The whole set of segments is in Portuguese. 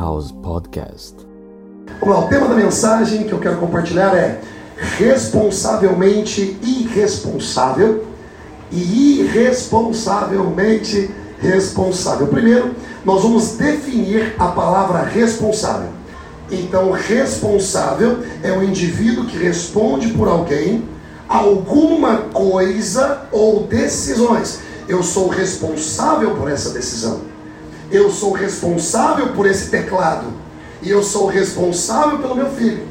House Podcast. O tema da mensagem que eu quero compartilhar é responsavelmente irresponsável e irresponsavelmente responsável. Primeiro, nós vamos definir a palavra responsável. Então, responsável é um indivíduo que responde por alguém, alguma coisa ou decisões. Eu sou responsável por essa decisão. Eu sou responsável por esse teclado. E eu sou responsável pelo meu filho.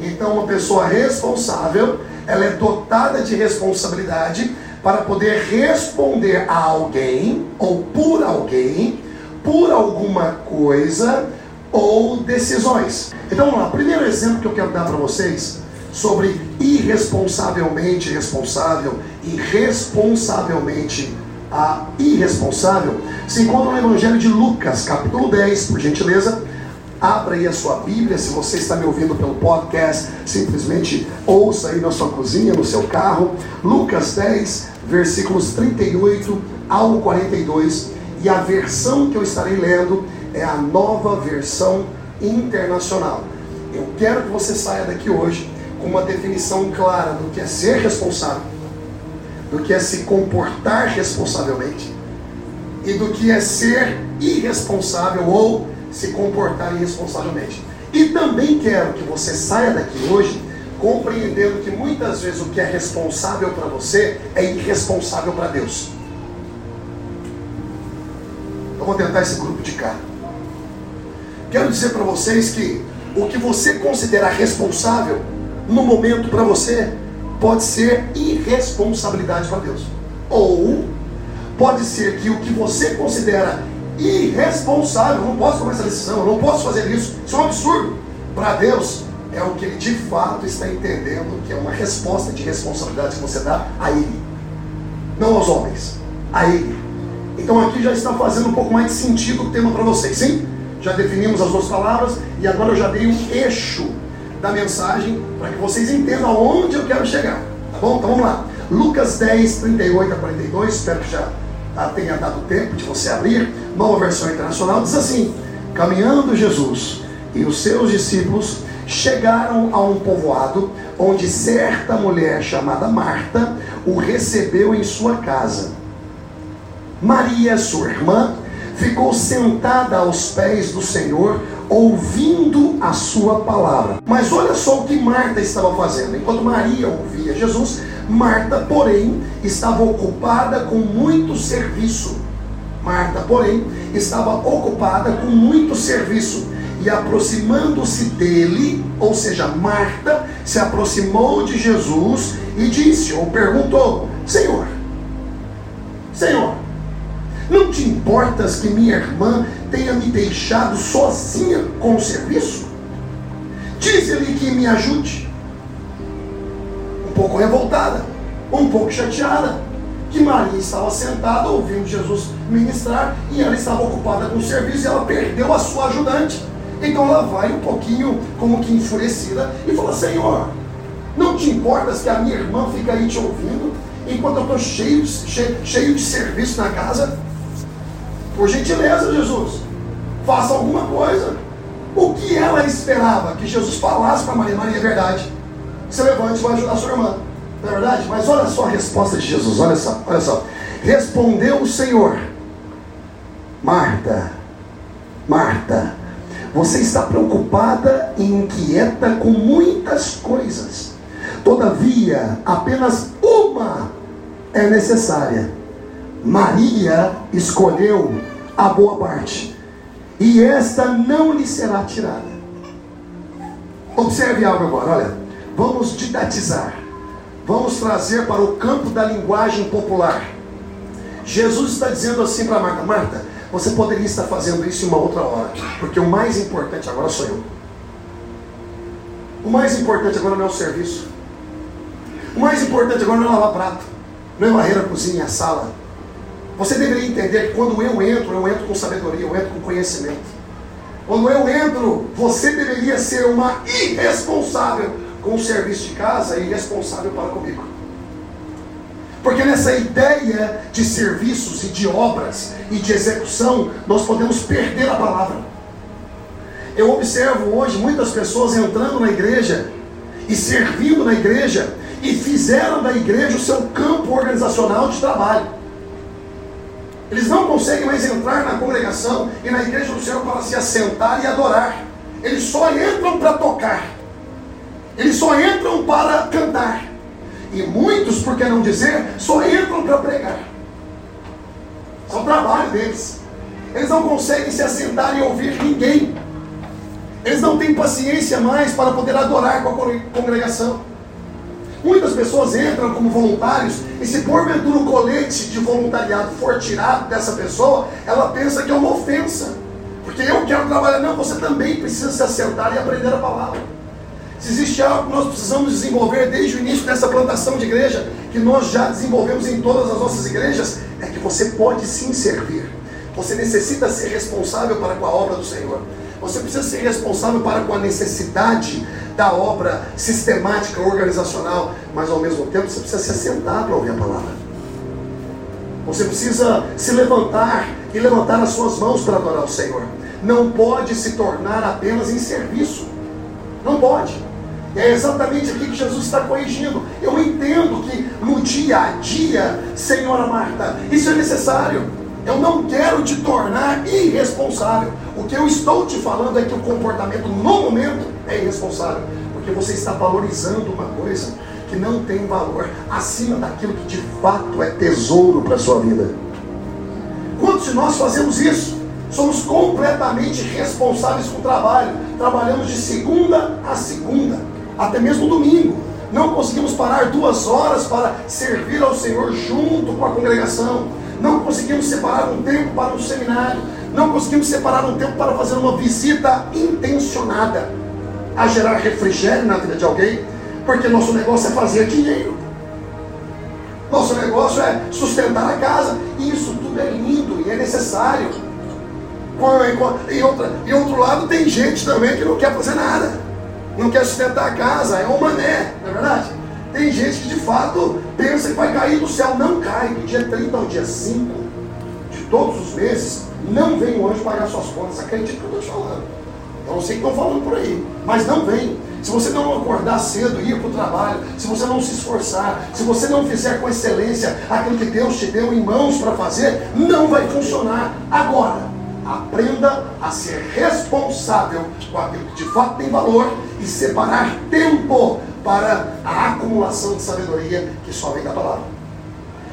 Então, uma pessoa responsável, ela é dotada de responsabilidade para poder responder a alguém ou por alguém, por alguma coisa ou decisões. Então, vamos lá. Primeiro exemplo que eu quero dar para vocês sobre irresponsavelmente responsável e responsavelmente a irresponsável se encontra no Evangelho de Lucas, capítulo 10, por gentileza. Abra aí a sua Bíblia, se você está me ouvindo pelo podcast, simplesmente ouça aí na sua cozinha, no seu carro. Lucas 10, versículos 38 ao 42. E a versão que eu estarei lendo é a nova versão internacional. Eu quero que você saia daqui hoje com uma definição clara do que é ser responsável, do que é se comportar responsavelmente e do que é ser irresponsável ou se comportar irresponsavelmente. E também quero que você saia daqui hoje compreendendo que muitas vezes o que é responsável para você é irresponsável para Deus. Eu vou tentar esse grupo de cá. Quero dizer para vocês que o que você considera responsável no momento para você pode ser irresponsabilidade para Deus. Ou pode ser que o que você considera irresponsável, não posso tomar essa decisão, não posso fazer isso, isso é um absurdo. Para Deus, é o que ele de fato está entendendo que é uma resposta de responsabilidade que você dá a ele, não aos homens, a ele. Então aqui já está fazendo um pouco mais de sentido o tema para vocês, sim? Já definimos as duas palavras e agora eu já dei um eixo da mensagem para que vocês entendam aonde eu quero chegar. Tá bom? Então vamos lá. Lucas 10, 38 a 42, espero que já tenha dado tempo de você abrir. Nova versão internacional diz assim: Caminhando Jesus e os seus discípulos chegaram a um povoado onde certa mulher chamada Marta o recebeu em sua casa. Maria, sua irmã, ficou sentada aos pés do Senhor, ouvindo a sua palavra. Mas olha só o que Marta estava fazendo. Enquanto Maria ouvia Jesus, Marta, porém, estava ocupada com muito serviço. Marta, porém, estava ocupada com muito serviço. E aproximando-se dele, ou seja, Marta se aproximou de Jesus e disse, ou perguntou: Senhor, Senhor, não te importas que minha irmã tenha me deixado sozinha com o serviço? Diz-lhe que me ajude. Um pouco revoltada, um pouco chateada, que Maria estava sentada ouvindo Jesus ministrar e ela estava ocupada com o serviço e ela perdeu a sua ajudante. Então ela vai um pouquinho como que enfurecida e fala: Senhor, não te importas que a minha irmã fica aí te ouvindo enquanto eu estou cheio, cheio, cheio de serviço na casa? Por gentileza, Jesus, faça alguma coisa. O que ela esperava? Que Jesus falasse para Maria: Maria, é verdade. Se levante e vai ajudar sua irmã. Não é verdade? Mas olha só a resposta de Jesus, olha só, olha só. Respondeu o Senhor: Marta, Marta, você está preocupada e inquieta com muitas coisas. Todavia, apenas uma é necessária. Maria escolheu a boa parte, e esta não lhe será tirada. Observe algo agora, olha. Vamos didatizar. Vamos trazer para o campo da linguagem popular. Jesus está dizendo assim para Marta: Marta, você poderia estar fazendo isso em uma outra hora, porque o mais importante agora sou eu. O mais importante agora não é o serviço. O mais importante agora não é lavar prato, não é varrer a cozinha, a sala. Você deveria entender que quando eu entro, eu entro com sabedoria, eu entro com conhecimento. Quando eu entro, você deveria ser uma irresponsável com o serviço de casa e irresponsável para comigo. Porque nessa ideia de serviços e de obras e de execução, nós podemos perder a palavra. Eu observo hoje muitas pessoas entrando na igreja e servindo na igreja e fizeram da igreja o seu campo organizacional de trabalho. Eles não conseguem mais entrar na congregação e na igreja do Senhor para se assentar e adorar. Eles só entram para tocar. Eles só entram para cantar. E muitos, por que não dizer, só entram para pregar. É o trabalho deles. Eles não conseguem se assentar e ouvir ninguém. Eles não têm paciência mais para poder adorar com a congregação. Muitas pessoas entram como voluntários e se porventura o colete de voluntariado for tirado dessa pessoa, ela pensa que é uma ofensa. Porque eu quero trabalhar. Não, você também precisa se assentar e aprender a palavra. Se existe algo que nós precisamos desenvolver desde o início dessa plantação de igreja, que nós já desenvolvemos em todas as nossas igrejas, é que você pode sim servir. Você necessita ser responsável para com a obra do Senhor. Você precisa ser responsável para com a necessidade da obra sistemática, organizacional, mas ao mesmo tempo você precisa se assentar para ouvir a palavra. Você precisa se levantar e levantar as suas mãos para adorar o Senhor. Não pode se tornar apenas em serviço. Não pode. É exatamente aqui que Jesus está corrigindo. Eu entendo que no dia a dia, Senhora Marta, isso é necessário. Eu não quero te tornar irresponsável. O que eu estou te falando é que o comportamento no momento é irresponsável. Porque você está valorizando uma coisa que não tem valor acima daquilo que de fato é tesouro para a sua vida. Quantos de nós fazemos isso? Somos completamente responsáveis com o trabalho. Trabalhamos de segunda a segunda, até mesmo domingo. Não conseguimos parar duas horas para servir ao Senhor junto com a congregação. Não conseguimos separar um tempo para um seminário. Não conseguimos separar um tempo para fazer uma visita intencionada a gerar refrigério na vida de alguém, porque nosso negócio é fazer dinheiro. Nosso negócio é sustentar a casa. E isso tudo é lindo e é necessário. Em, outra, em outro lado, tem gente também que não quer fazer nada. Não quer sustentar a casa. É um mané, não é verdade? Tem gente que de fato pensa que vai cair do céu. Não cai. Do dia 30 ao dia 5 de todos os meses, não vem o anjo pagar suas contas. Acredite no que eu estou te falando. Eu não sei o que estão falando por aí, mas não vem. Se você não acordar cedo e ir para o trabalho, se você não se esforçar, se você não fizer com excelência aquilo que Deus te deu em mãos para fazer, não vai funcionar. Agora, aprenda a ser responsável com aquilo que de fato tem valor e separar tempo para a acumulação de sabedoria que só vem da palavra.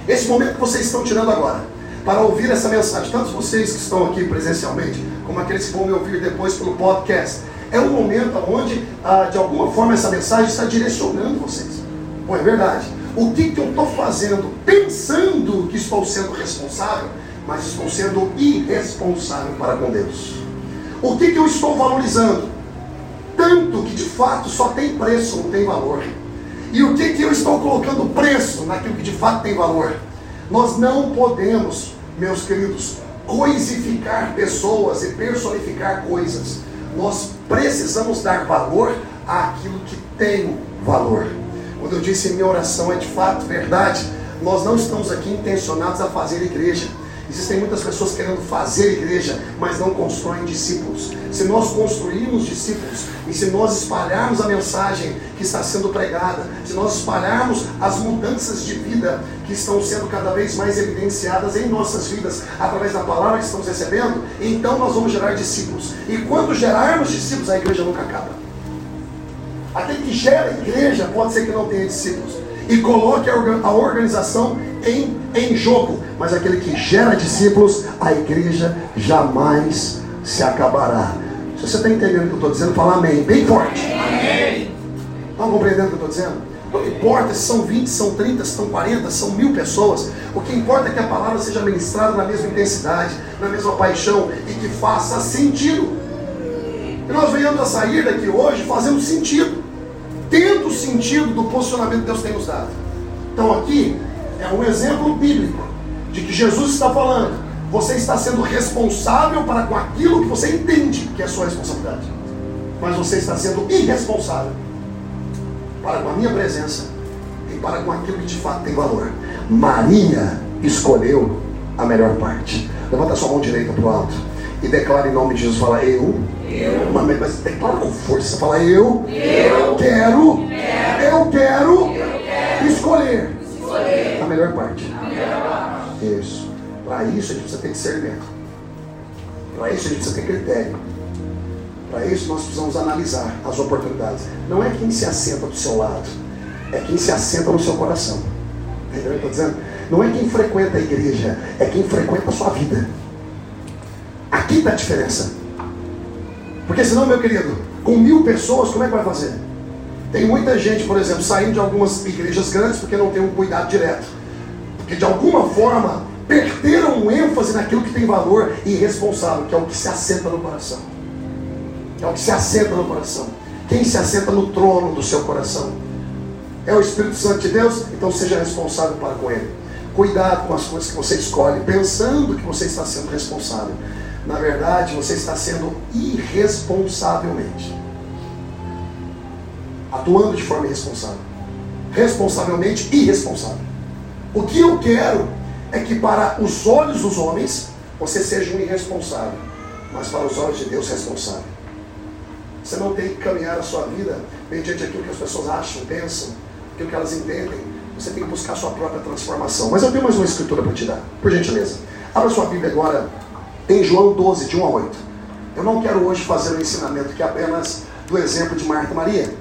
Esse momento que vocês estão tirando agora, para ouvir essa mensagem, tanto vocês que estão aqui presencialmente, como aqueles que vão me ouvir depois pelo podcast, é um momento onde, ah, de alguma forma, essa mensagem está direcionando vocês. Bom, é verdade. O que, que eu estou fazendo pensando que estou sendo responsável, mas estou sendo irresponsável para com Deus? O que, que eu estou valorizando? Tanto que de fato só tem preço, não tem valor. E o que, que eu estou colocando preço naquilo que de fato tem valor? Nós não podemos, meus queridos, coisificar pessoas e personificar coisas. Nós precisamos dar valor àquilo que tem valor. Quando eu disse minha oração é de fato verdade, nós não estamos aqui intencionados a fazer igreja. Existem muitas pessoas querendo fazer igreja, mas não constroem discípulos. Se nós construirmos discípulos e se nós espalharmos a mensagem que está sendo pregada, se nós espalharmos as mudanças de vida que estão sendo cada vez mais evidenciadas em nossas vidas através da palavra que estamos recebendo, então nós vamos gerar discípulos. E quando gerarmos discípulos, a igreja nunca acaba. Aquele que gera igreja pode ser que não tenha discípulos e coloque a organização em, em jogo. Mas aquele que gera discípulos, a igreja jamais se acabará. Se você está entendendo o que eu estou dizendo, fala amém. Bem forte. Amém. Estão compreendendo o que eu estou dizendo? Não importa se são 20, são 30, se são 40, são mil pessoas. O que importa é que a palavra seja ministrada na mesma intensidade, na mesma paixão e que faça sentido. E nós venhamos a sair daqui hoje fazendo sentido, tendo o sentido do posicionamento que Deus tem nos dado. Então aqui é um exemplo bíblico de que Jesus está falando. Você está sendo responsável para com aquilo que você entende que é sua responsabilidade. Mas você está sendo irresponsável para com a minha presença e para com aquilo que de fato tem valor. Maria escolheu a melhor parte. Levanta sua mão direita para o alto e declara em nome de Jesus: fala, eu Eu. Mas, mas declara com força. Fala, eu, eu quero, eu quero, eu quero escolher, escolher a melhor parte. A melhor parte. Isso. Para isso a gente precisa ter discernimento. Para isso a gente precisa ter critério. Para isso nós precisamos analisar as oportunidades. Não é quem se assenta do seu lado, é quem se assenta no seu coração. Entendeu? Eu estou dizendo? Não é quem frequenta a igreja, é quem frequenta a sua vida. Aqui está a diferença. Porque senão, meu querido, com mil pessoas, como é que vai fazer? Tem muita gente, por exemplo, saindo de algumas igrejas grandes porque não tem um cuidado direto. Porque de alguma forma perderam um ênfase naquilo que tem valor e responsável, que é o que se assenta no coração. É o que se assenta no coração. Quem se assenta no trono do seu coração? É o Espírito Santo de Deus? Então seja responsável para com ele. Cuidado com as coisas que você escolhe, pensando que você está sendo responsável. Na verdade, você está sendo irresponsavelmente. Atuando de forma irresponsável. Responsavelmente irresponsável. O que eu quero é que para os olhos dos homens você seja um irresponsável, mas para os olhos de Deus responsável. Você não tem que caminhar a sua vida mediante aquilo que as pessoas acham, pensam, aquilo que elas entendem. Você tem que buscar a sua própria transformação. Mas eu tenho mais uma escritura para te dar, por gentileza. Abra sua Bíblia agora em João 12, de 1 a 8. Eu não quero hoje fazer um ensinamento que é apenas do exemplo de Marta Maria.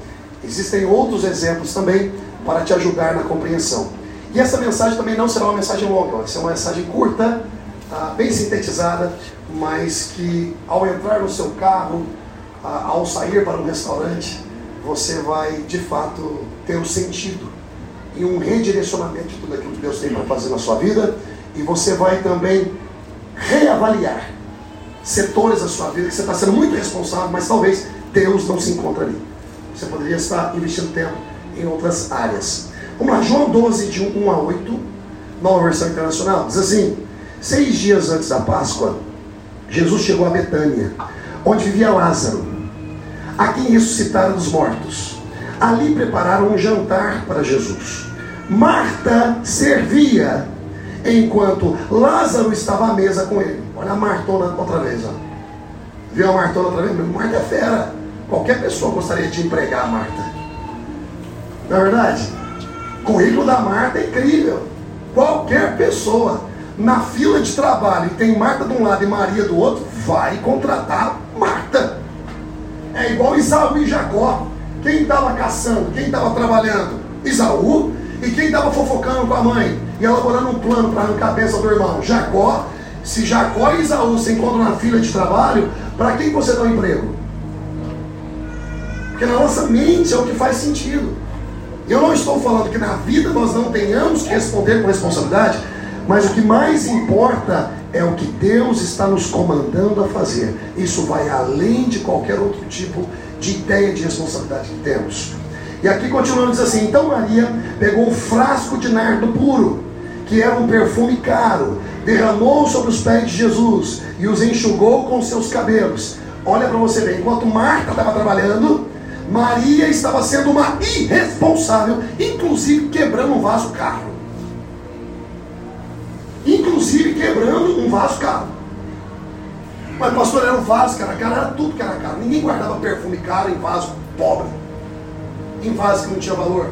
Existem outros exemplos também para te ajudar na compreensão. E essa mensagem também não será uma mensagem longa, vai ser uma mensagem curta, tá? bem sintetizada, mas que ao entrar no seu carro, ao sair para um restaurante, você vai de fato ter um sentido e um redirecionamento de tudo aquilo que Deus tem para fazer na sua vida, e você vai também reavaliar setores da sua vida que você está sendo muito responsável, mas talvez Deus não se encontre ali. Você poderia estar investindo tempo em outras áreas. Vamos lá, João 12, de 1 a 8, nova versão internacional, diz assim: Seis dias antes da Páscoa, Jesus chegou a Betânia onde vivia Lázaro, a quem ressuscitaram dos mortos. Ali prepararam um jantar para Jesus. Marta servia, enquanto Lázaro estava à mesa com ele. Olha a Martona outra vez. Ó. Viu a Martona outra vez? Marta é fera. Qualquer pessoa gostaria de empregar Marta. Não é verdade? O currículo da Marta é incrível. Qualquer pessoa na fila de trabalho e tem Marta de um lado e Maria do outro, vai contratar Marta. É igual Isaú e Jacó. Quem estava caçando? Quem estava trabalhando? Isaú. E quem estava fofocando com a mãe? E elaborando um plano para arrancar a cabeça do irmão? Jacó. Se Jacó e Isaú se encontram na fila de trabalho, para quem você dá o um emprego? Porque na nossa mente é o que faz sentido. Eu não estou falando que na vida nós não tenhamos que responder com responsabilidade, mas o que mais importa é o que Deus está nos comandando a fazer. Isso vai além de qualquer outro tipo de ideia de responsabilidade que temos. E aqui continuando diz assim: Então Maria pegou um frasco de nardo puro, que era um perfume caro, derramou sobre os pés de Jesus e os enxugou com seus cabelos. Olha para você ver, enquanto Marta estava trabalhando, Maria estava sendo uma irresponsável, inclusive quebrando um vaso caro inclusive quebrando um vaso caro. Mas pastor, era um vaso caro, era tudo que era caro. Ninguém guardava perfume caro em vaso pobre, em vaso que não tinha valor.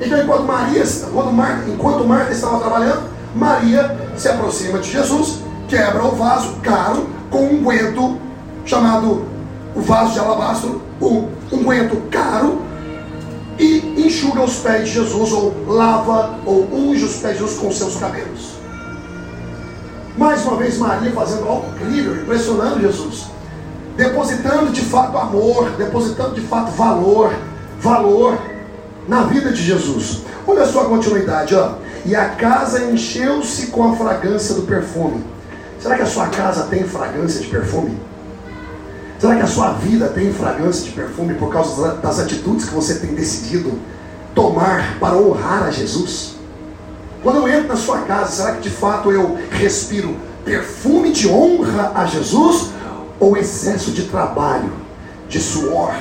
Então, enquanto Maria, quando Marta, enquanto Marta estava trabalhando, Maria se aproxima de Jesus, quebra o vaso caro com um unguento chamado o vaso de alabastro, um unguento caro, e enxuga os pés de Jesus, ou lava, ou unge os pés de Jesus com seus cabelos. Mais uma vez, Maria fazendo algo incrível, impressionando Jesus. Depositando de fato amor, depositando de fato valor, valor na vida de Jesus. Olha só a continuidade, ó. E a casa encheu-se com a fragrância do perfume. Será que a sua casa tem fragrância de perfume? Será que a sua vida tem fragrância de perfume por causa das atitudes que você tem decidido tomar para honrar a Jesus? Quando eu entro na sua casa, será que de fato eu respiro perfume de honra a Jesus ou excesso de trabalho, de suor?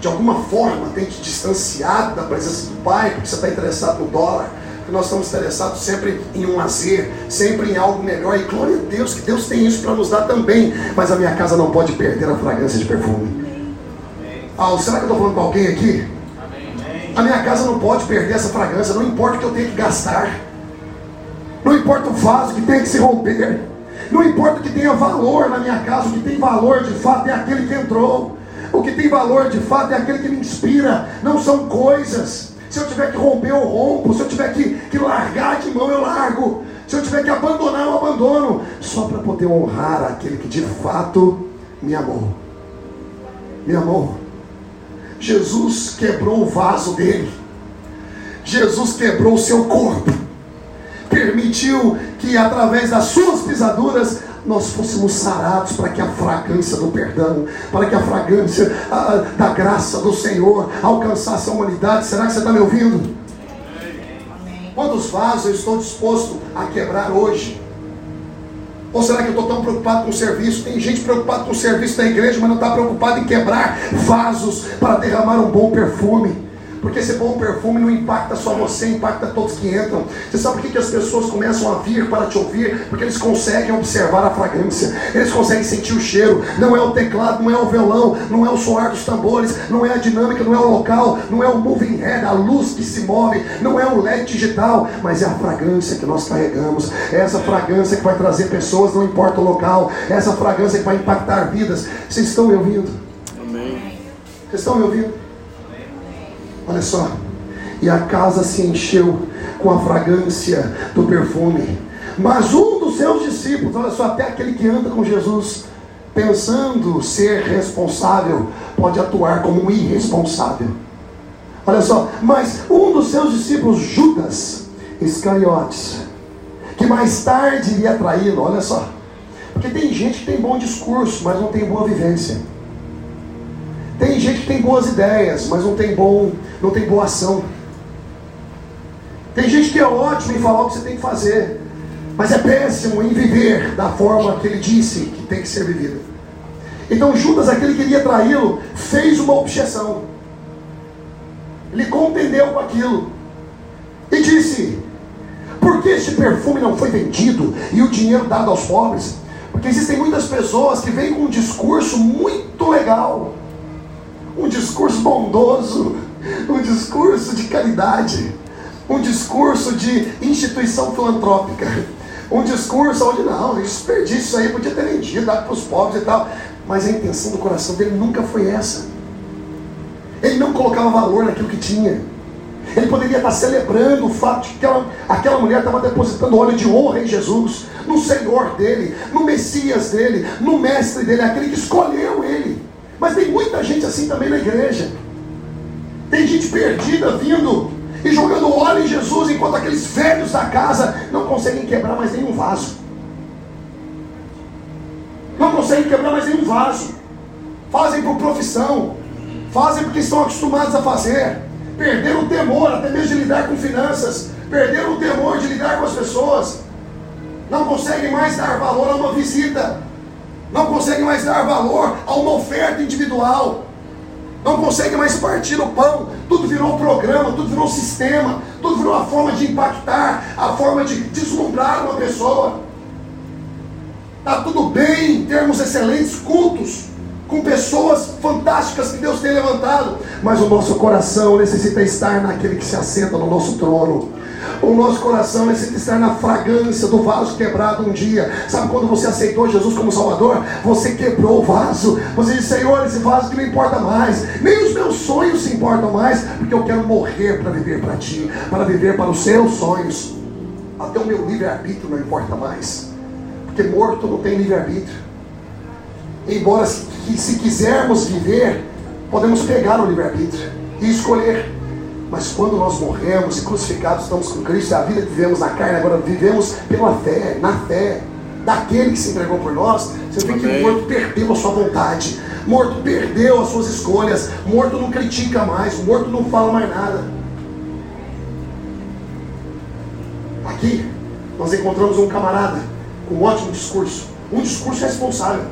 De alguma forma tem te distanciado da presença do Pai, porque você está interessado no dólar, que nós estamos interessados sempre em um lazer, sempre em algo melhor. E glória a Deus, que Deus tem isso para nos dar também. Mas a minha casa não pode perder a fragrância de perfume. Ah, será que eu estou falando para alguém aqui? A minha casa não pode perder essa fragrância, não importa o que eu tenha que gastar. Não importa o vaso que tenha que se romper. Não importa o que tenha valor na minha casa, o que tem valor de fato é aquele que entrou. O que tem valor de fato é aquele que me inspira, não são coisas. Se eu tiver que romper, eu rompo. Se eu tiver que, que largar de mão, eu largo. Se eu tiver que abandonar, eu abandono. Só para poder honrar aquele que de fato me amou. Me amou. Jesus quebrou o vaso dele. Jesus quebrou o seu corpo. Permitiu que através das suas pisaduras nós fôssemos sarados para que a fragrância do perdão, para que a fragrância a, da graça do Senhor alcançasse a humanidade. Será que você está me ouvindo? Quantos vasos eu estou disposto a quebrar hoje? Ou será que eu estou tão preocupado com o serviço? Tem gente preocupada com o serviço da igreja, mas não está preocupado em quebrar vasos para derramar um bom perfume. Porque esse bom perfume não impacta só você, impacta todos que entram. Você sabe por que, que as pessoas começam a vir para te ouvir? Porque eles conseguem observar a fragrância, eles conseguem sentir o cheiro. Não é o teclado, não é o violão, não é o soar dos tambores, não é a dinâmica, não é o local, não é o moving head, a luz que se move, não é o LED digital, mas é a fragrância que nós carregamos. É essa fragrância que vai trazer pessoas, não importa o local, é essa fragrância que vai impactar vidas. Vocês estão me ouvindo? Amém. Vocês estão me ouvindo? Olha só. E a casa se encheu com a fragrância do perfume. Mas um dos seus discípulos, olha só, até aquele que anda com Jesus, pensando ser responsável, pode atuar como um irresponsável. Olha só, mas um dos seus discípulos, Judas Iscariotes, que mais tarde iria traí-lo, olha só. Porque tem gente que tem bom discurso, mas não tem boa vivência. Tem gente que tem boas ideias, mas não tem bom, não tem boa ação. Tem gente que é ótimo em falar o que você tem que fazer, mas é péssimo em viver da forma que ele disse que tem que ser vivida. Então Judas, aquele que queria traí-lo, fez uma objeção. Ele contendeu com aquilo e disse: Por que este perfume não foi vendido e o dinheiro dado aos pobres? Porque existem muitas pessoas que vêm com um discurso muito legal, um discurso bondoso, um discurso de caridade, um discurso de instituição filantrópica, um discurso onde não, desperdício isso aí podia ter vendido, dado para os pobres e tal. Mas a intenção do coração dele nunca foi essa. Ele não colocava valor naquilo que tinha. Ele poderia estar celebrando o fato de que aquela, aquela mulher estava depositando óleo de honra em Jesus, no Senhor dele, no Messias dele, no Mestre dele, aquele que escolheu ele. Mas tem muita gente assim também na igreja. Tem gente perdida vindo e jogando óleo em Jesus, enquanto aqueles velhos da casa não conseguem quebrar mais nenhum vaso. Não conseguem quebrar mais nenhum vaso. Fazem por profissão. Fazem porque estão acostumados a fazer. Perderam o temor, até mesmo de lidar com finanças. Perderam o temor de lidar com as pessoas. Não conseguem mais dar valor a uma visita não consegue mais dar valor a uma oferta individual, não consegue mais partir o pão, tudo virou programa, tudo virou sistema, tudo virou a forma de impactar, a forma de deslumbrar uma pessoa. Está tudo bem, termos excelentes cultos, com pessoas fantásticas que Deus tem levantado, mas o nosso coração necessita estar naquele que se assenta no nosso trono. O nosso coração necessita estar na fragrância do vaso quebrado um dia. Sabe quando você aceitou Jesus como Salvador? Você quebrou o vaso. Você disse, Senhor, esse vaso que não importa mais. Nem os meus sonhos se importam mais. Porque eu quero morrer para viver para ti. Para viver para os seus sonhos. Até o meu livre-arbítrio não importa mais. Porque morto não tem livre-arbítrio. Embora se quisermos viver, podemos pegar o livre-arbítrio e escolher. Mas quando nós morremos e crucificados estamos com Cristo, a vida que vivemos na carne, agora vivemos pela fé, na fé, daquele que se entregou por nós. Você vê que o morto perdeu a sua vontade, morto perdeu as suas escolhas, morto não critica mais, morto não fala mais nada. Aqui nós encontramos um camarada com um ótimo discurso, um discurso responsável.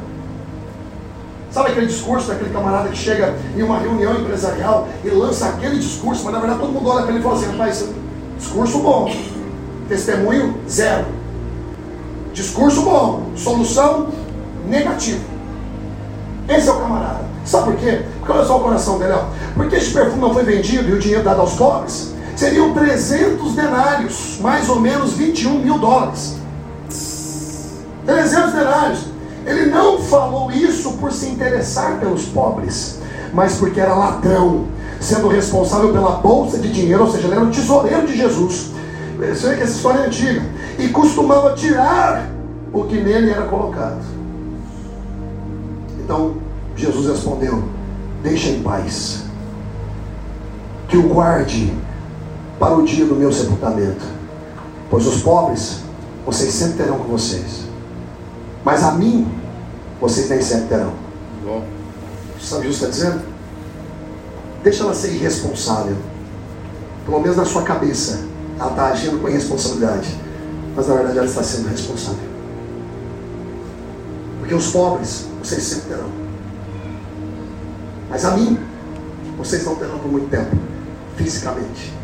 Sabe aquele discurso daquele camarada que chega em uma reunião empresarial e lança aquele discurso, mas na verdade todo mundo olha para ele e fala assim, rapaz, Discurso bom. Testemunho zero. Discurso bom. Solução negativa. Esse é o camarada. Sabe por quê? Porque olha só o coração dele. Ó. Porque este perfume não foi vendido e o dinheiro dado aos pobres? Seriam 300 denários, mais ou menos 21 mil dólares. 300 denários. Ele não falou isso por se interessar pelos pobres, mas porque era ladrão, sendo responsável pela bolsa de dinheiro, ou seja, ele era o tesoureiro de Jesus. Você vê que essa história é antiga. E costumava tirar o que nele era colocado. Então, Jesus respondeu: Deixa em paz, que o guarde para o dia do meu sepultamento, pois os pobres vocês sempre terão com vocês, mas a mim vocês nem sempre terão. Bom. Sabe o que está dizendo? Deixa ela ser irresponsável, pelo menos na sua cabeça, ela está agindo com irresponsabilidade, mas na verdade ela está sendo responsável. Porque os pobres vocês sempre terão. Mas a mim, vocês não terão por muito tempo, fisicamente.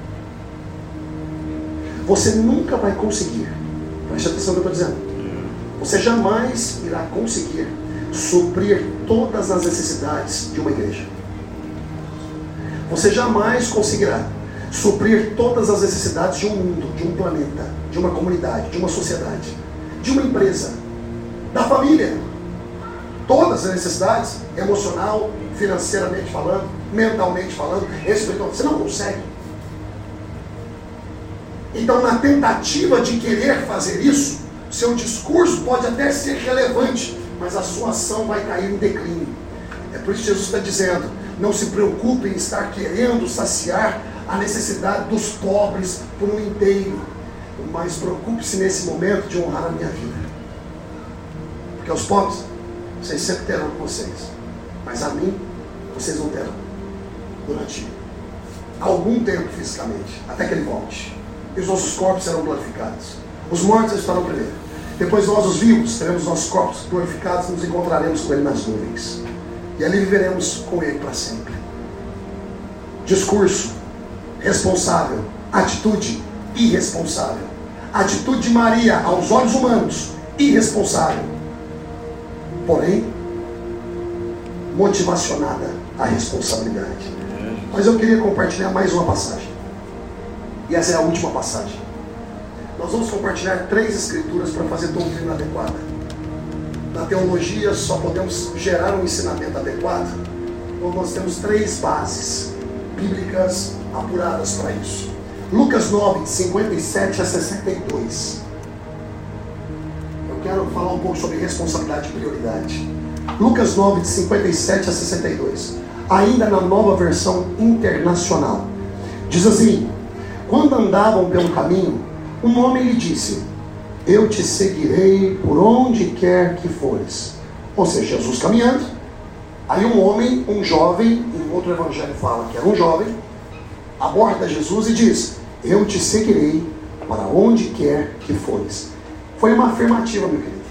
Você nunca vai conseguir, preste atenção no que eu estou dizendo. Você jamais irá conseguir suprir todas as necessidades de uma igreja. Você jamais conseguirá suprir todas as necessidades de um mundo, de um planeta, de uma comunidade, de uma sociedade, de uma empresa, da família. Todas as necessidades, emocional, financeiramente falando, mentalmente falando, espiritualmente. Você não consegue. Então, na tentativa de querer fazer isso, seu discurso pode até ser relevante, mas a sua ação vai cair em declínio. É por isso que Jesus está dizendo: não se preocupe em estar querendo saciar a necessidade dos pobres por um inteiro, mas preocupe-se nesse momento de honrar a minha vida. Porque os pobres, vocês sempre terão com vocês, mas a mim vocês não terão durante algum tempo fisicamente, até que ele volte. E os nossos corpos serão glorificados. Os mortos estarão primeiro. Depois nós, os vivos, teremos nossos corpos glorificados e nos encontraremos com ele nas nuvens. E ali viveremos com ele para sempre. Discurso responsável, atitude irresponsável. Atitude de Maria aos olhos humanos, irresponsável. Porém, motivacionada a responsabilidade. Mas eu queria compartilhar mais uma passagem. E essa é a última passagem. Nós vamos compartilhar três escrituras para fazer doutrina adequada. Na teologia só podemos gerar um ensinamento adequado quando nós temos três bases bíblicas apuradas para isso. Lucas 9, 57 a 62. Eu quero falar um pouco sobre responsabilidade e prioridade. Lucas 9, de 57 a 62 ainda na nova versão internacional. Diz assim: Quando andavam pelo caminho, um homem lhe disse: Eu te seguirei por onde quer que fores. Ou seja, Jesus caminhando. Aí um homem, um jovem, em outro evangelho fala que era um jovem, aborda Jesus e diz: Eu te seguirei para onde quer que fores. Foi uma afirmativa, meu querido.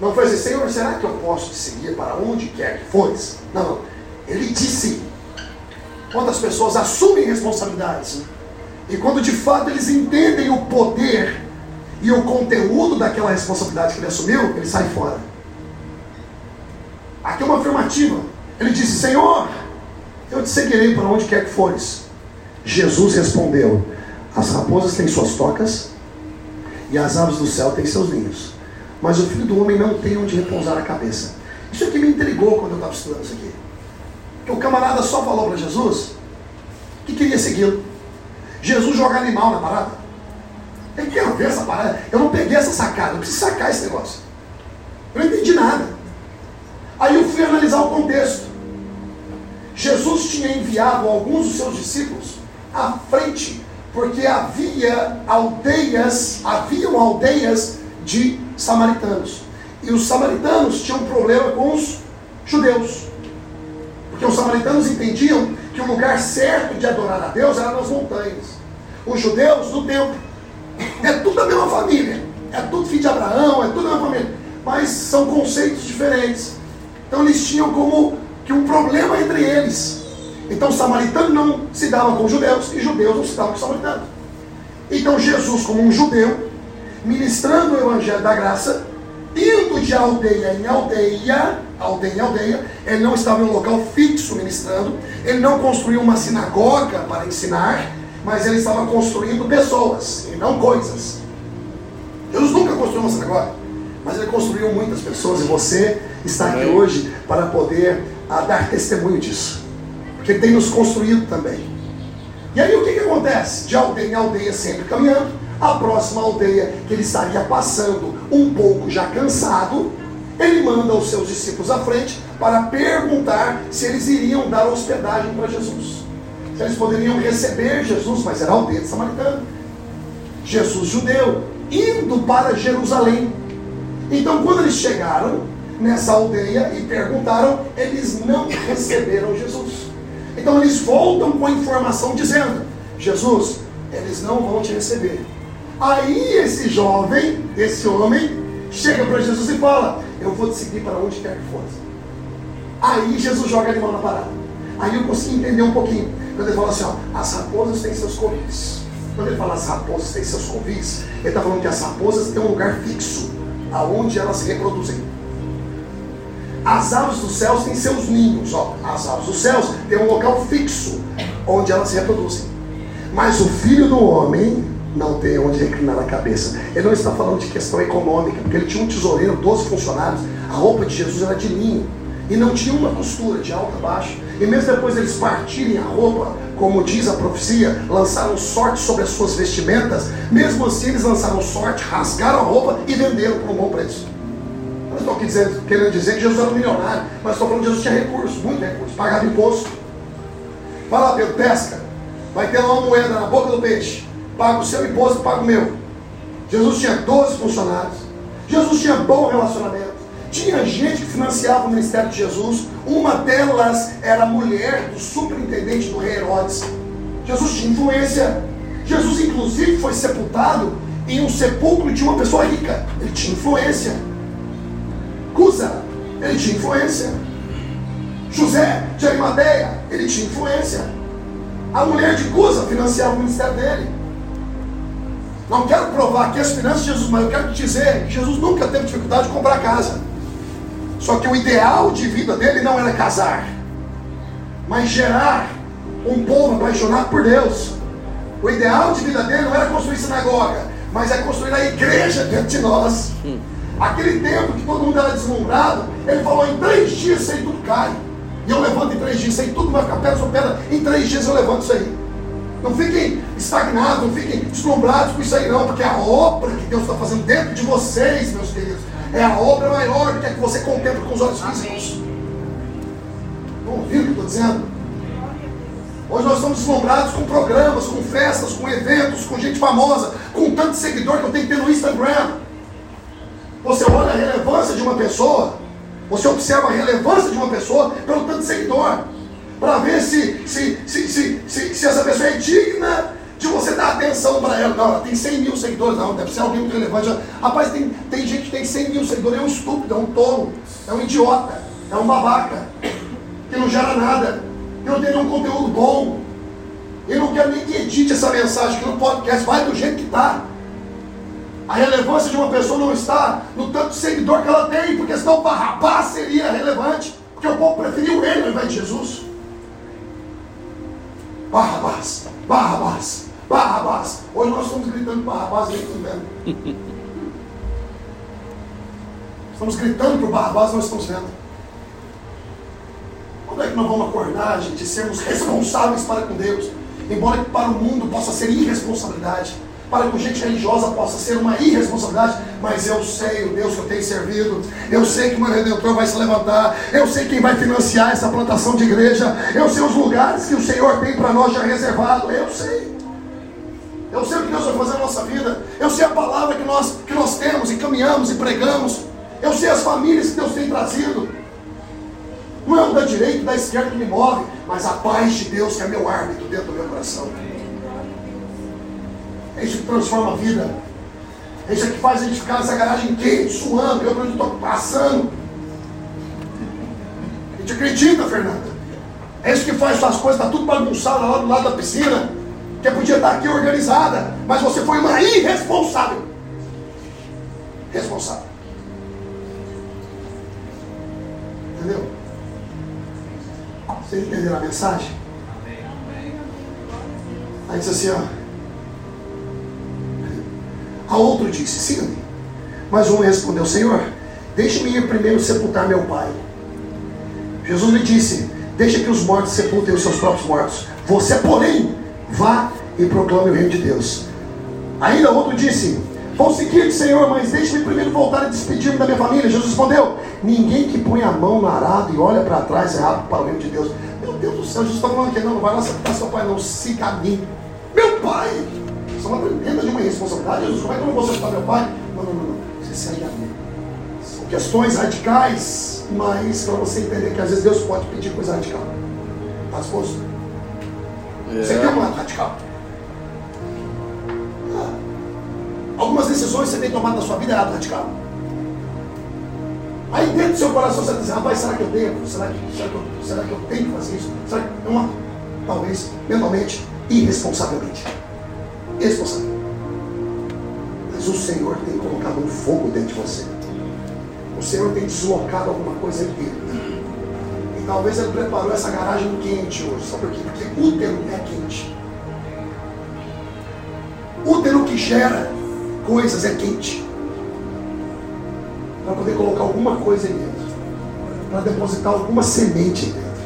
Não foi assim, Senhor, será que eu posso te seguir para onde quer que fores? Não, não. Ele disse. Quantas pessoas assumem responsabilidades né? E quando de fato eles entendem o poder e o conteúdo daquela responsabilidade que ele assumiu, ele sai fora. Aqui é uma afirmativa. Ele disse: Senhor, eu te seguirei para onde quer que fores. Jesus respondeu: As raposas têm suas tocas e as aves do céu têm seus ninhos, mas o filho do homem não tem onde repousar a cabeça. Isso aqui me intrigou quando eu estava estudando isso aqui que o camarada só falou para Jesus que queria segui-lo. Jesus joga animal na parada. Eu quero ver essa parada. Eu não peguei essa sacada, eu preciso sacar esse negócio. Eu não entendi nada. Aí eu fui analisar o contexto. Jesus tinha enviado alguns dos seus discípulos à frente, porque havia aldeias, haviam aldeias de samaritanos. E os samaritanos tinham problema com os judeus. Porque os samaritanos entendiam que o lugar certo de adorar a Deus era nas montanhas. Os judeus no templo. É tudo a mesma família. É tudo filho de Abraão, é tudo a mesma família. Mas são conceitos diferentes. Então eles tinham como que um problema entre eles. Então samaritano não se dava com judeus e judeus não se davam com samaritanos. Então Jesus, como um judeu, ministrando o evangelho da graça, indo de aldeia em aldeia, aldeia em aldeia, ele não estava em um local fixo ministrando, ele não construiu uma sinagoga para ensinar, mas ele estava construindo pessoas e não coisas. Jesus nunca construiu uma sinagoga, mas ele construiu muitas pessoas e você está aqui hoje para poder a, dar testemunho disso, porque ele tem nos construído também. E aí o que, que acontece? De aldeia em aldeia sempre caminhando, a próxima aldeia que ele estaria passando, um pouco já cansado, ele manda os seus discípulos à frente para perguntar se eles iriam dar hospedagem para Jesus. Se eles poderiam receber Jesus, mas era aldeia de Samaritano. Jesus judeu, indo para Jerusalém. Então, quando eles chegaram nessa aldeia e perguntaram, eles não receberam Jesus. Então, eles voltam com a informação dizendo: Jesus, eles não vão te receber. Aí esse jovem, esse homem, chega para Jesus e fala: Eu vou te seguir para onde quer que for. Aí Jesus joga a mão na parada. Aí eu consigo entender um pouquinho. Quando ele fala assim: ó, As raposas têm seus covis. Quando ele fala as raposas têm seus covis, ele está falando que as raposas têm um lugar fixo, aonde elas se reproduzem. As aves dos céus têm seus ninhos. Ó. As aves dos céus têm um local fixo, onde elas se reproduzem. Mas o filho do homem não tem onde reclinar a cabeça. Ele não está falando de questão econômica, porque ele tinha um tesoureiro, 12 funcionários, a roupa de Jesus era de linho. E não tinha uma costura de alto a baixo. E mesmo depois eles partirem a roupa, como diz a profecia, lançaram sorte sobre as suas vestimentas, mesmo assim eles lançaram sorte, rasgaram a roupa e venderam por um bom preço. Não estou aqui dizendo, querendo dizer que Jesus era um milionário, mas estou falando que Jesus tinha recursos, muito recursos, pagava imposto. Vai lá, Pedro, pesca. Vai ter lá uma moeda na boca do peixe paga o seu imposto, paga o meu. Jesus tinha 12 funcionários. Jesus tinha bom relacionamento. Tinha gente que financiava o ministério de Jesus. Uma delas era a mulher do superintendente do rei Herodes. Jesus tinha influência. Jesus, inclusive, foi sepultado em um sepulcro de uma pessoa rica. Ele tinha influência. Cusa, ele tinha influência. José de Arimateia, ele tinha influência. A mulher de Cusa financiava o ministério dele. Não quero provar que as finanças de Jesus, mas eu quero dizer que Jesus nunca teve dificuldade de comprar casa. Só que o ideal de vida dele não era casar, mas gerar um povo apaixonado por Deus. O ideal de vida dele não era construir sinagoga, mas é construir a igreja dentro de nós. Aquele tempo que todo mundo era deslumbrado, ele falou: em três dias isso aí tudo cai. E eu levanto em três dias, isso aí tudo vai ficar pedra sobre pedra. Em três dias eu levanto isso aí. Não fiquem estagnados, não fiquem deslumbrados com isso aí não, porque a obra que Deus está fazendo dentro de vocês, meus é a obra maior do que, é que você contempla com os olhos físicos. Estão ouvindo o que eu estou dizendo? Hoje nós estamos deslumbrados com programas, com festas, com eventos, com gente famosa, com tanto seguidor que eu tenho que ter no Instagram. Você olha a relevância de uma pessoa, você observa a relevância de uma pessoa pelo tanto de seguidor para ver se, se, se, se, se, se essa pessoa é digna de você dar atenção para ela. Não, ela tem 100 mil seguidores, não, deve ser alguém muito relevante. Rapaz, tem, tem gente que tem 100 mil seguidores, é um estúpido, é um tolo, é um idiota, é um babaca, que não gera nada, que não tem nenhum conteúdo bom. Eu não quero nem que edite essa mensagem aqui no podcast, vai do jeito que está. A relevância de uma pessoa não está no tanto de seguidor que ela tem, porque senão o Barrabás seria relevante, porque o povo preferiu ele ao invés de Jesus. Barrabás, Barrabás, Barrabás. Hoje nós estamos gritando Barrabás e nem tudo vendo. Estamos gritando por Barrabás e nós estamos vendo. Quando é que nós vamos acordar, gente, e sermos responsáveis para com Deus? Embora para o mundo possa ser irresponsabilidade para que gente religiosa possa ser uma irresponsabilidade, mas eu sei o Deus que eu tenho servido, eu sei que o meu Redentor vai se levantar, eu sei quem vai financiar essa plantação de igreja, eu sei os lugares que o Senhor tem para nós já reservado, eu sei. Eu sei o que Deus vai fazer na nossa vida, eu sei a palavra que nós, que nós temos e caminhamos e pregamos, eu sei as famílias que Deus tem trazido. Não é o da direita e da esquerda que me move, mas a paz de Deus que é meu árbitro dentro do meu coração. É isso que transforma a vida. É isso que faz a gente ficar nessa garagem quente, suando. Eu estou passando. A gente acredita, Fernanda. É isso que faz as coisas, está tudo bagunçado lá do lado da piscina. Que podia estar aqui organizada, mas você foi uma irresponsável. Responsável. Entendeu? Vocês entenderam a mensagem? Aí diz assim, ó. A outro disse, siga-me. Mas um respondeu, Senhor, deixe-me ir primeiro sepultar meu pai. Jesus lhe disse, deixa que os mortos sepultem os seus próprios mortos. Você, porém, vá e proclame o reino de Deus. Ainda outro disse, vou seguir Senhor, mas deixe-me primeiro voltar e despedir-me da minha família. Jesus respondeu, ninguém que põe a mão no arado e olha para trás é apto para o reino de Deus. Meu Deus do céu, Jesus está falando aqui, não, não vai lá sepultar seu pai, não, siga a mim. Meu pai! Isso é uma tremenda de uma responsabilidade. Jesus, como é que eu não vou sepultar meu pai? Não, não, não, não. Você segue a mim. São questões radicais, mas para você entender que às vezes Deus pode pedir coisa radical. Está disposto? É. Você quer uma radical? Ah. Algumas decisões que você tem tomado na sua vida é radical. Aí dentro do seu coração você diz, rapaz, será que eu devo? Será que, será que, eu, será que eu tenho que fazer isso? Será que é uma, talvez, mentalmente, irresponsavelmente. Irresponsável. Mas o Senhor tem colocado um fogo dentro de você. O Senhor tem deslocado alguma coisa aqui. Talvez Ele preparou essa garagem quente hoje. Sabe por quê? Porque útero é quente. Útero que gera coisas é quente para poder colocar alguma coisa aí dentro, para depositar alguma semente aí dentro,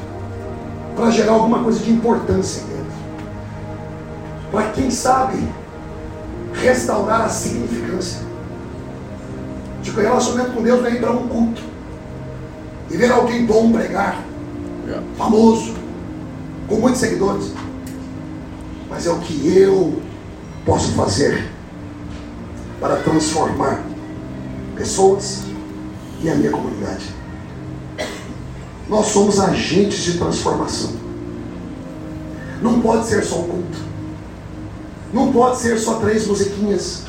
para gerar alguma coisa de importância aí dentro, para quem sabe restaurar a significância. De que o relacionamento com Deus não é ir para um culto e ver alguém bom pregar, famoso, com muitos seguidores, mas é o que eu posso fazer para transformar pessoas e a minha comunidade. Nós somos agentes de transformação. Não pode ser só um culto. Não pode ser só três musiquinhas.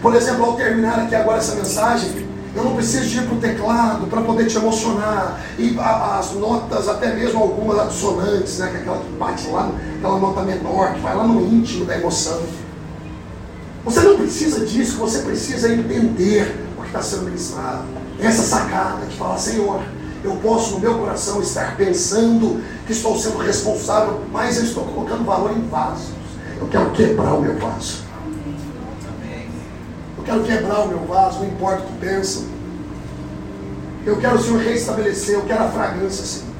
Por exemplo, ao terminar aqui agora essa mensagem, eu não preciso ir para o teclado para poder te emocionar. E as notas, até mesmo algumas assonantes, né? Que é aquela que bate lá, aquela nota menor, que vai lá no íntimo da emoção. Você não precisa disso, você precisa entender o que está sendo ministrado essa sacada de falar, Senhor, eu posso no meu coração estar pensando que estou sendo responsável, mas eu estou colocando valor em vasos. Eu quero quebrar o meu vaso. Quero quebrar o meu vaso, não importa o que pensam. Eu quero o Senhor reestabelecer, eu quero a fragrância, Senhor.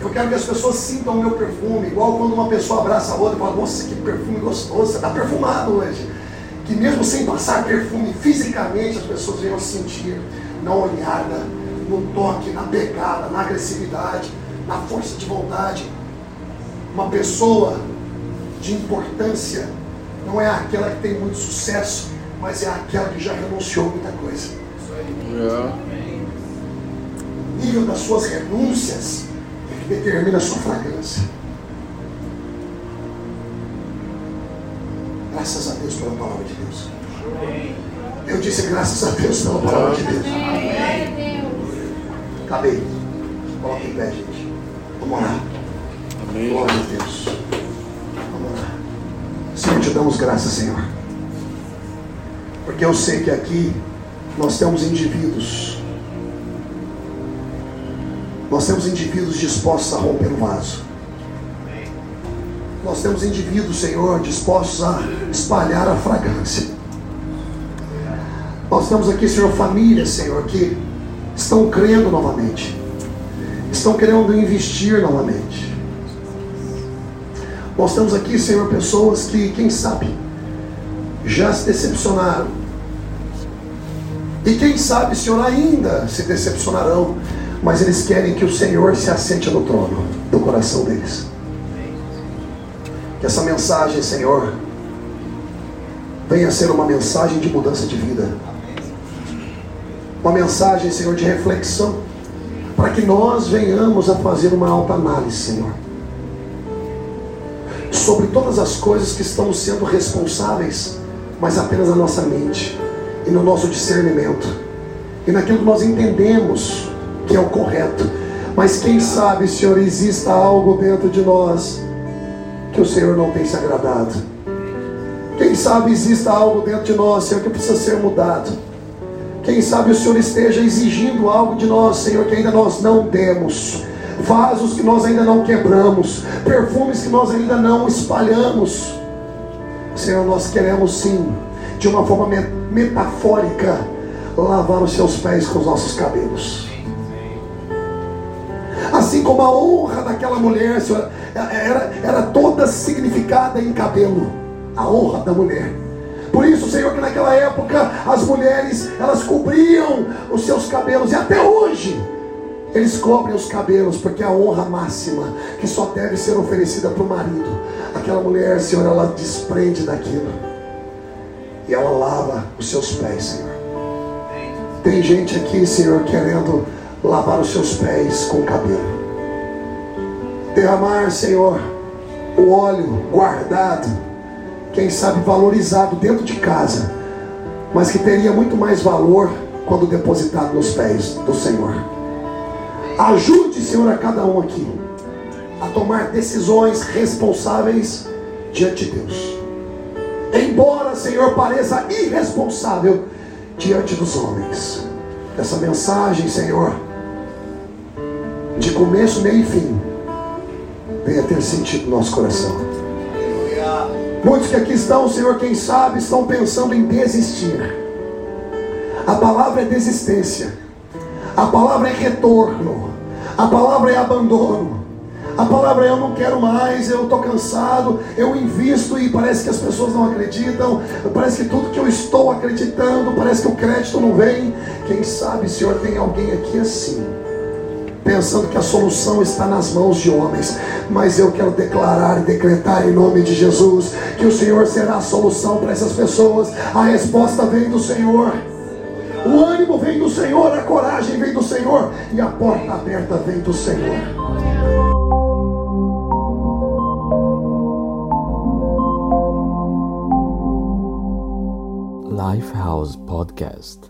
Eu quero que as pessoas sintam o meu perfume, igual quando uma pessoa abraça a outra e fala, nossa, que perfume gostoso, você está perfumado hoje. Que mesmo sem passar perfume fisicamente, as pessoas venham sentir na olhada, no toque, na pegada, na agressividade, na força de vontade. Uma pessoa de importância não é aquela que tem muito sucesso, mas é aquela que já renunciou muita coisa. O nível das suas renúncias é que determina a sua fragrância. Graças a Deus pela palavra de Deus. Eu disse graças a Deus pela palavra de Deus. Acabei. Coloque em pé, gente. Vamos orar. Amém. Glória a Deus. Vamos orar. Senhor, te damos graças, Senhor. Porque eu sei que aqui nós temos indivíduos. Nós temos indivíduos dispostos a romper o vaso. Nós temos indivíduos, Senhor, dispostos a espalhar a fragrância. Nós temos aqui, Senhor, famílias, Senhor, que estão crendo novamente, estão querendo investir novamente. Nós temos aqui, Senhor, pessoas que, quem sabe, já se decepcionaram. E quem sabe, Senhor, ainda se decepcionarão, mas eles querem que o Senhor se assente no trono do coração deles. Que essa mensagem, Senhor, venha a ser uma mensagem de mudança de vida uma mensagem, Senhor, de reflexão, para que nós venhamos a fazer uma alta análise, Senhor, sobre todas as coisas que estamos sendo responsáveis, mas apenas na nossa mente e no nosso discernimento, e naquilo que nós entendemos que é o correto, Mas quem sabe, Senhor, exista algo dentro de nós que o Senhor não tem se agradado. Quem sabe exista algo dentro de nós, Senhor, que precisa ser mudado. Quem sabe o Senhor esteja exigindo algo de nós, Senhor, que ainda nós não temos. Vasos que nós ainda não quebramos, perfumes que nós ainda não espalhamos. Senhor, nós queremos sim, de uma forma metafórica, lavar os seus pés com os nossos cabelos. Assim como a honra daquela mulher Senhor, era, era toda significada em cabelo. A honra da mulher. Por isso, Senhor, que naquela época as mulheres elas cobriam os seus cabelos e até hoje eles cobrem os cabelos, porque a honra máxima que só deve ser oferecida para o marido, aquela mulher, Senhor, ela desprende daquilo e ela lava os seus pés, Senhor. Tem gente aqui, Senhor, querendo lavar os seus pés com cabelo. Derramar, Senhor, o óleo guardado, quem sabe valorizado dentro de casa, mas que teria muito mais valor quando depositado nos pés do Senhor. Ajude, Senhor, a cada um aqui a tomar decisões responsáveis diante de Deus. Embora, Senhor, pareça irresponsável diante dos homens. Essa mensagem, Senhor, de começo, meio e fim, venha ter sentido no nosso coração. Muitos que aqui estão, Senhor, quem sabe, estão pensando em desistir. A palavra é desistência. A palavra é retorno. A palavra é abandono. A palavra é eu não quero mais, eu estou cansado, eu invisto e parece que as pessoas não acreditam, parece que tudo que eu estou acreditando, parece que o crédito não vem. Quem sabe, Senhor, tem alguém aqui assim, pensando que a solução está nas mãos de homens, mas eu quero declarar e decretar em nome de Jesus que o Senhor será a solução para essas pessoas, a resposta vem do Senhor. O ânimo vem do Senhor, a coragem vem do Senhor e a porta aberta vem do Senhor. Lifehouse Podcast